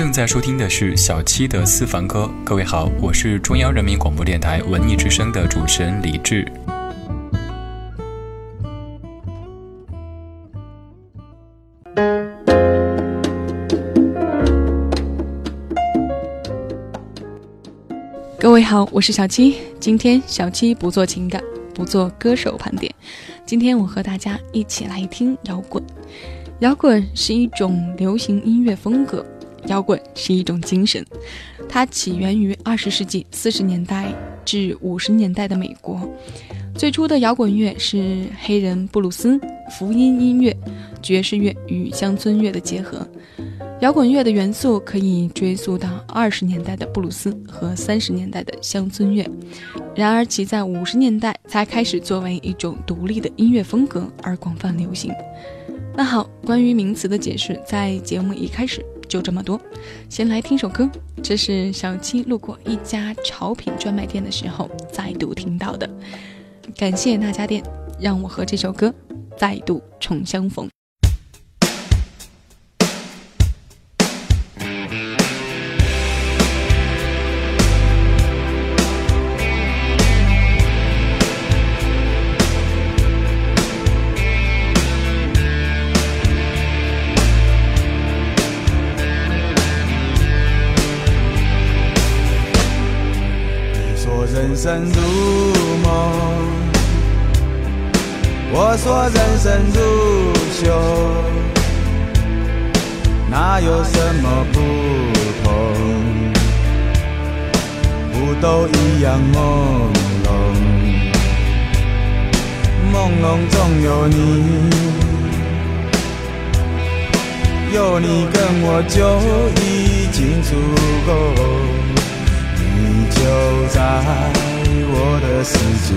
正在收听的是小七的私房歌。各位好，我是中央人民广播电台文艺之声的主持人李志。各位好，我是小七。今天小七不做情感，不做歌手盘点。今天我和大家一起来听摇滚。摇滚是一种流行音乐风格，摇滚是一种精神。它起源于二十世纪四十年代至五十年代的美国。最初的摇滚乐是黑人布鲁斯、福音音乐、爵士乐与乡村乐的结合。摇滚乐的元素可以追溯到二十年代的布鲁斯和三十年代的乡村乐，然而其在五十年代才开始作为一种独立的音乐风格而广泛流行。那好，关于名词的解释，在节目一开始就这么多。先来听首歌，这是小七路过一家潮品专卖店的时候再度听到的。感谢那家店，让我和这首歌再度重相逢。人生如梦，我说人生如秀，哪有什么不同？不都一样朦胧？朦胧中有你，有你跟我就已经足够。在我的世界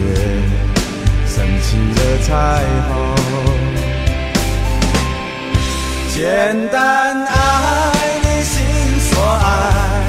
升起了彩虹，简单爱你心所爱。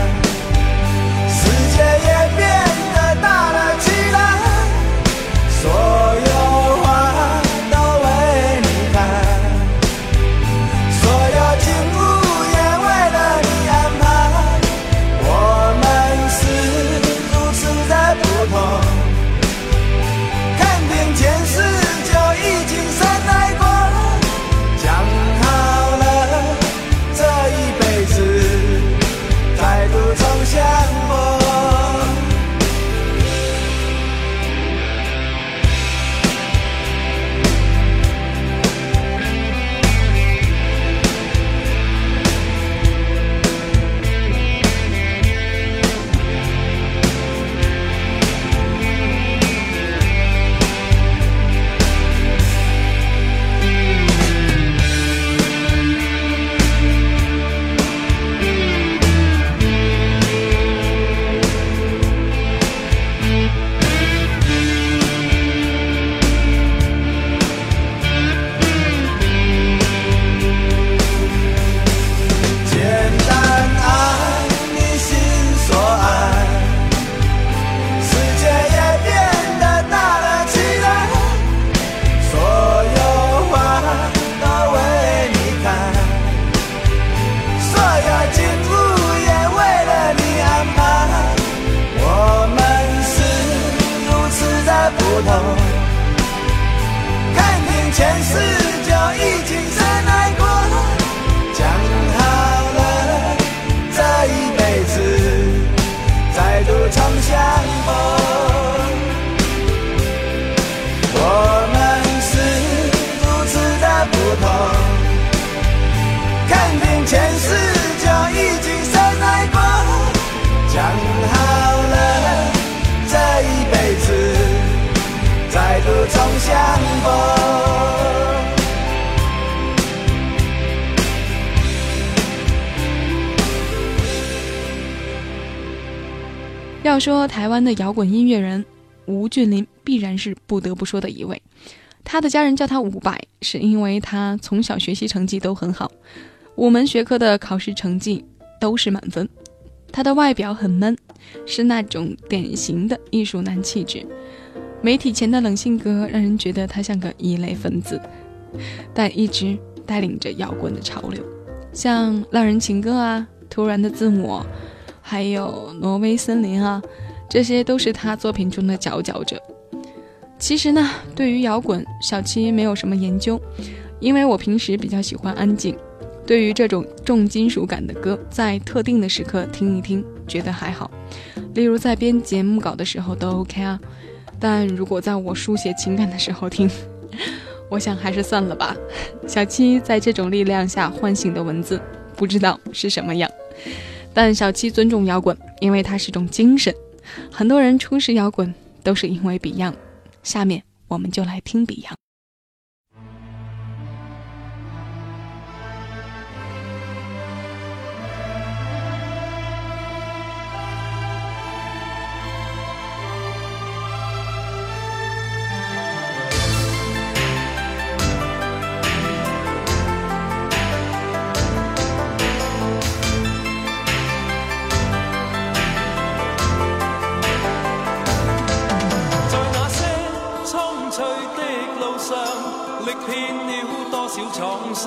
要说台湾的摇滚音乐人，吴俊霖必然是不得不说的一位。他的家人叫他伍佰，是因为他从小学习成绩都很好，五门学科的考试成绩都是满分。他的外表很闷，是那种典型的艺术男气质。媒体前的冷性格让人觉得他像个异类分子，但一直带领着摇滚的潮流，像《浪人情歌》啊。突然的自我，还有挪威森林啊，这些都是他作品中的佼佼者。其实呢，对于摇滚，小七没有什么研究，因为我平时比较喜欢安静。对于这种重金属感的歌，在特定的时刻听一听，觉得还好。例如在编节目稿的时候都 OK 啊，但如果在我书写情感的时候听，我想还是算了吧。小七在这种力量下唤醒的文字，不知道是什么样。但小七尊重摇滚，因为它是种精神。很多人初识摇滚都是因为 Beyond。下面我们就来听 Beyond。追的路上，历遍了多少创伤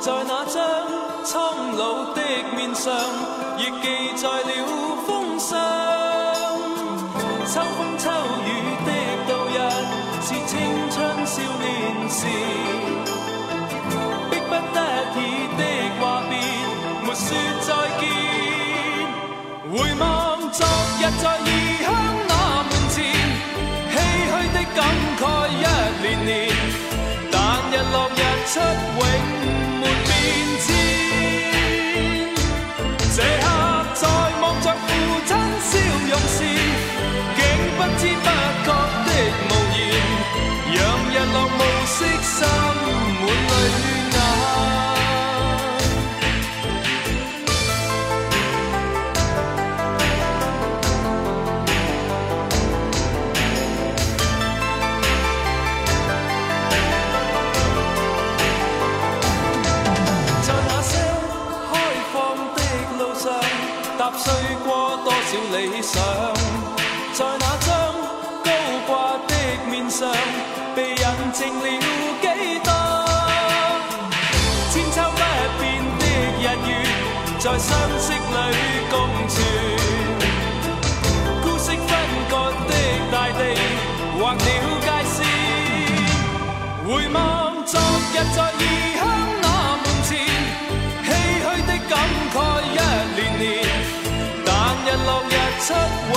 在那张苍老的面上，亦记载了风霜。秋风秋雨的度日，是青春少年时。迫不得已的话别，没说再见。回望昨日在落日。出永没变迁，这刻在望着父亲笑容时，竟不知不觉的无言，让日落暮色心了几多？千秋不变的日月，在相识里共存。孤息分割的大地，划了界线。回望昨日在异乡那门前，唏嘘的感慨一年年。日落日出，永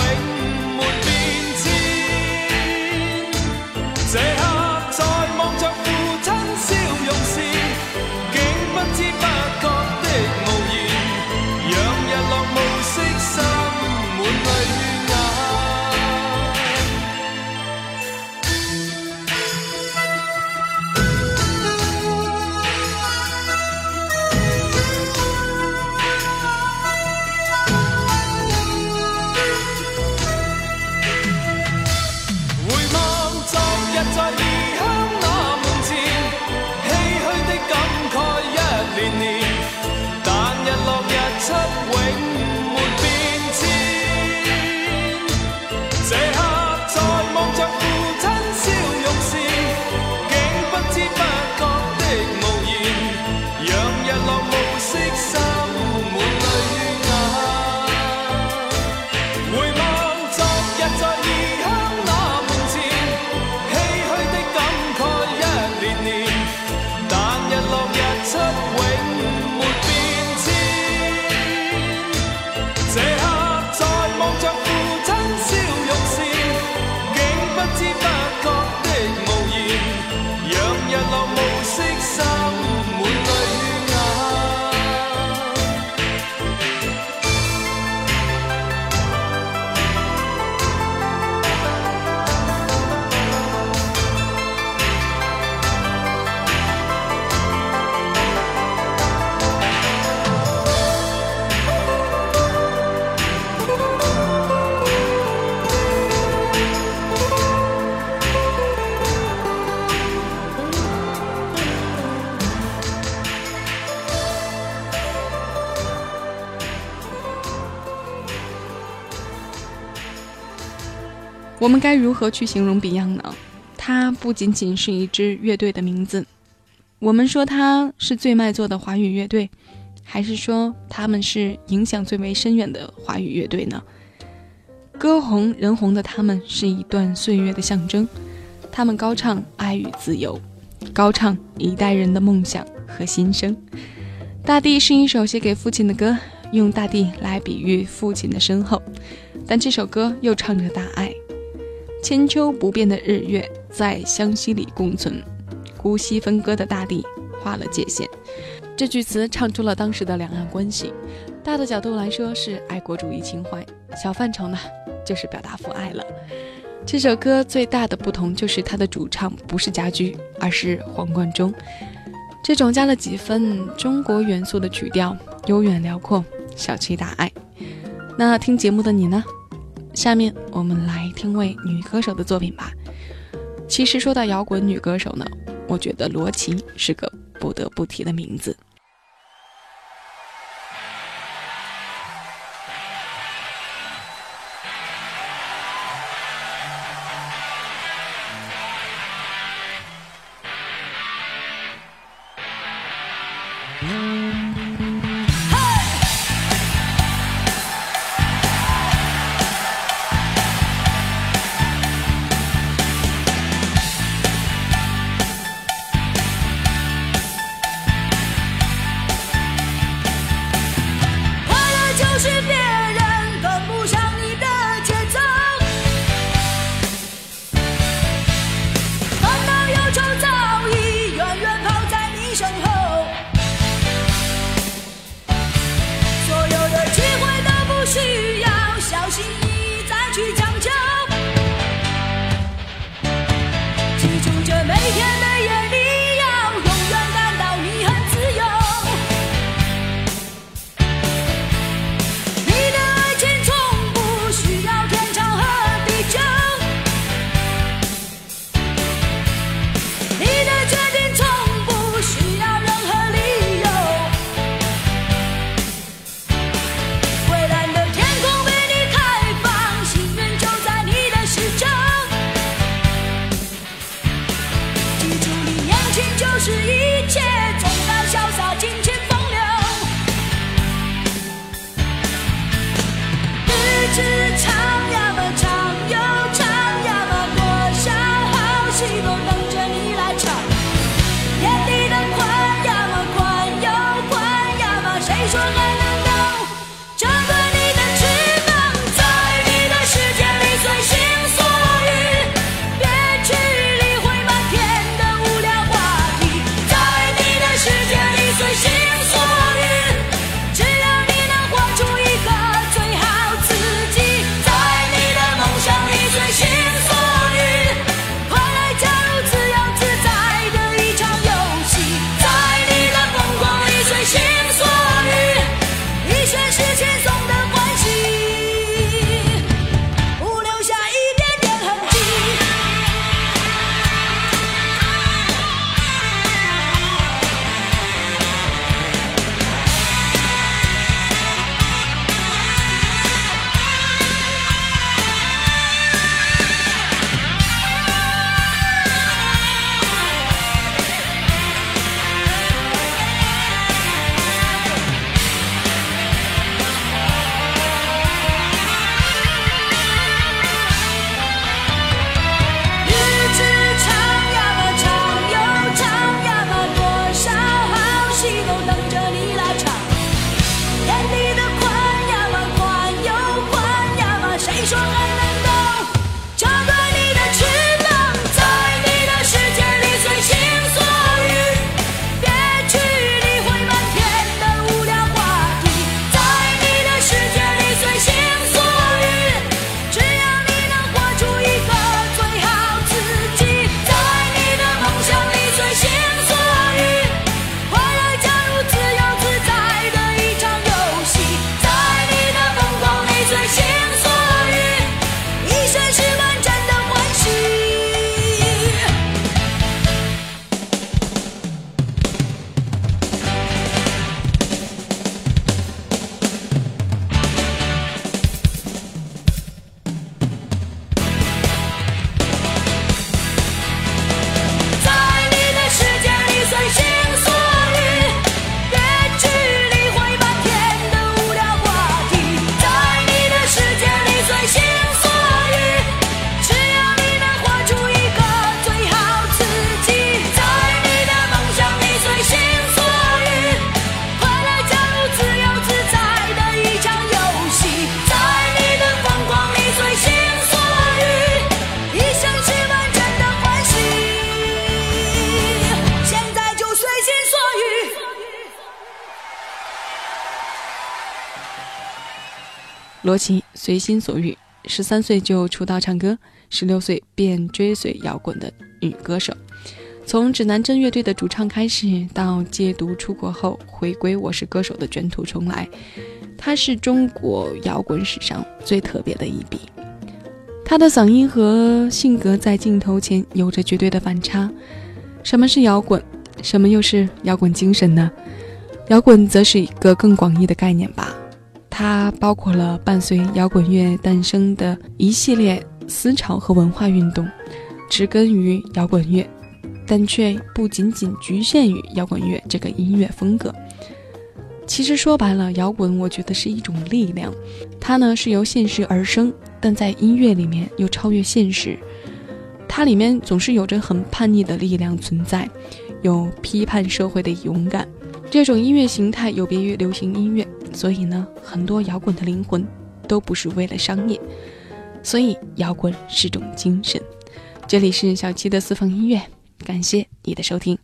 该如何去形容 Beyond 呢？它不仅仅是一支乐队的名字，我们说它是最卖座的华语乐队，还是说他们是影响最为深远的华语乐队呢？歌红人红的他们是一段岁月的象征，他们高唱爱与自由，高唱一代人的梦想和心声。大地是一首写给父亲的歌，用大地来比喻父亲的身后，但这首歌又唱着大爱。千秋不变的日月在湘西里共存，姑息分割的大地画了界限。这句词唱出了当时的两岸关系，大的角度来说是爱国主义情怀，小范畴呢就是表达父爱了。这首歌最大的不同就是它的主唱不是家驹，而是黄贯中。这种加了几分中国元素的曲调，悠远辽阔，小气大爱。那听节目的你呢？下面我们来听位女歌手的作品吧。其实说到摇滚女歌手呢，我觉得罗琦是个不得不提的名字。罗琦随心所欲，十三岁就出道唱歌，十六岁便追随摇滚的女歌手。从指南针乐队的主唱开始，到戒毒出国后回归《我是歌手》的卷土重来，他是中国摇滚史上最特别的一笔。他的嗓音和性格在镜头前有着绝对的反差。什么是摇滚？什么又是摇滚精神呢？摇滚则是一个更广义的概念吧，它包括了伴随摇滚乐诞生的一系列思潮和文化运动，植根于摇滚乐，但却不仅仅局限于摇滚乐这个音乐风格。其实说白了，摇滚我觉得是一种力量，它呢是由现实而生，但在音乐里面又超越现实。它里面总是有着很叛逆的力量存在，有批判社会的勇敢。这种音乐形态有别于流行音乐，所以呢，很多摇滚的灵魂都不是为了商业，所以摇滚是种精神。这里是小七的私房音乐，感谢你的收听。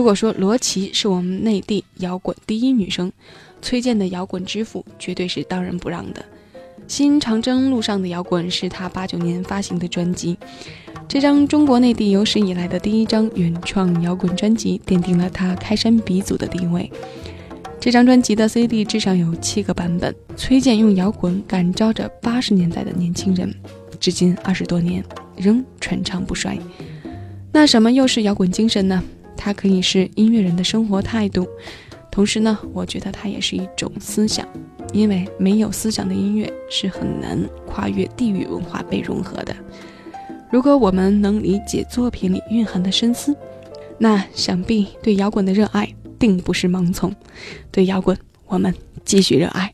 如果说罗琦是我们内地摇滚第一女生，崔健的摇滚之父绝对是当仁不让的。新长征路上的摇滚是他八九年发行的专辑，这张中国内地有史以来的第一张原创摇滚专辑，奠定了他开山鼻祖的地位。这张专辑的 CD 至少有七个版本，崔健用摇滚感召着八十年代的年轻人，至今二十多年仍传唱不衰。那什么又是摇滚精神呢？它可以是音乐人的生活态度，同时呢，我觉得它也是一种思想。因为没有思想的音乐是很难跨越地域文化被融合的。如果我们能理解作品里蕴含的深思，那想必对摇滚的热爱定不是盲从。对摇滚，我们继续热爱。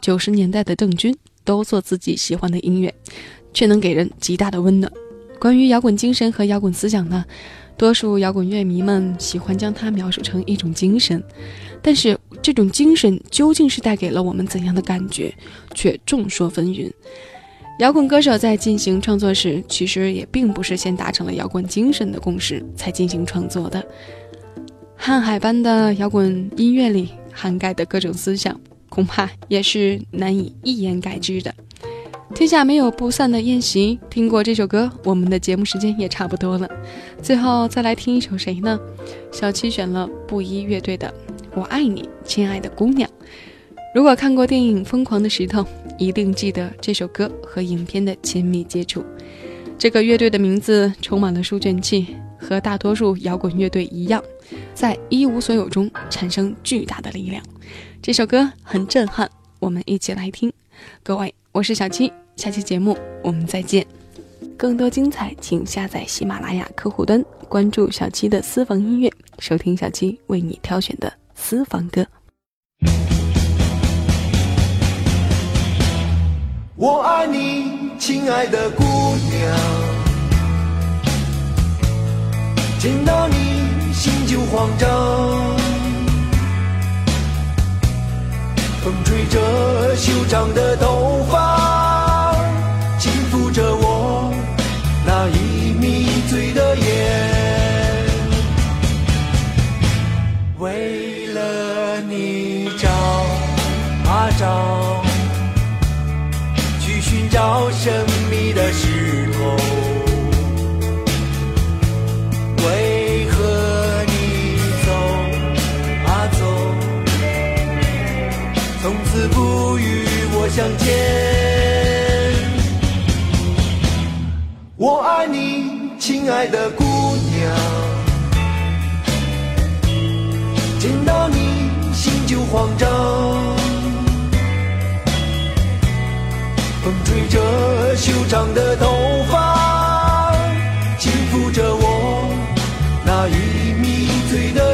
九十年代的邓军都做自己喜欢的音乐，却能给人极大的温暖。关于摇滚精神和摇滚思想呢，多数摇滚乐迷们喜欢将它描述成一种精神，但是这种精神究竟是带给了我们怎样的感觉，却众说纷纭。摇滚歌手在进行创作时，其实也并不是先达成了摇滚精神的共识才进行创作的。瀚海般的摇滚音乐里涵盖的各种思想，恐怕也是难以一言概之的。天下没有不散的宴席。听过这首歌，我们的节目时间也差不多了。最后再来听一首谁呢？小七选了布衣乐队的《我爱你，亲爱的姑娘》。如果看过电影《疯狂的石头》，一定记得这首歌和影片的亲密接触。这个乐队的名字充满了书卷气，和大多数摇滚乐队一样，在一无所有中产生巨大的力量。这首歌很震撼，我们一起来听。各位，我是小七，下期节目我们再见。更多精彩，请下载喜马拉雅客户端，关注小七的私房音乐，收听小七为你挑选的私房歌。我爱你，亲爱的姑娘，见到你心就慌张。风吹着修长的头发，轻抚着我那已迷醉的眼，为了你找啊找。去寻找神与我相见？我爱你，亲爱的姑娘，见到你心就慌张。风吹着修长的头发，轻抚着我那已迷醉的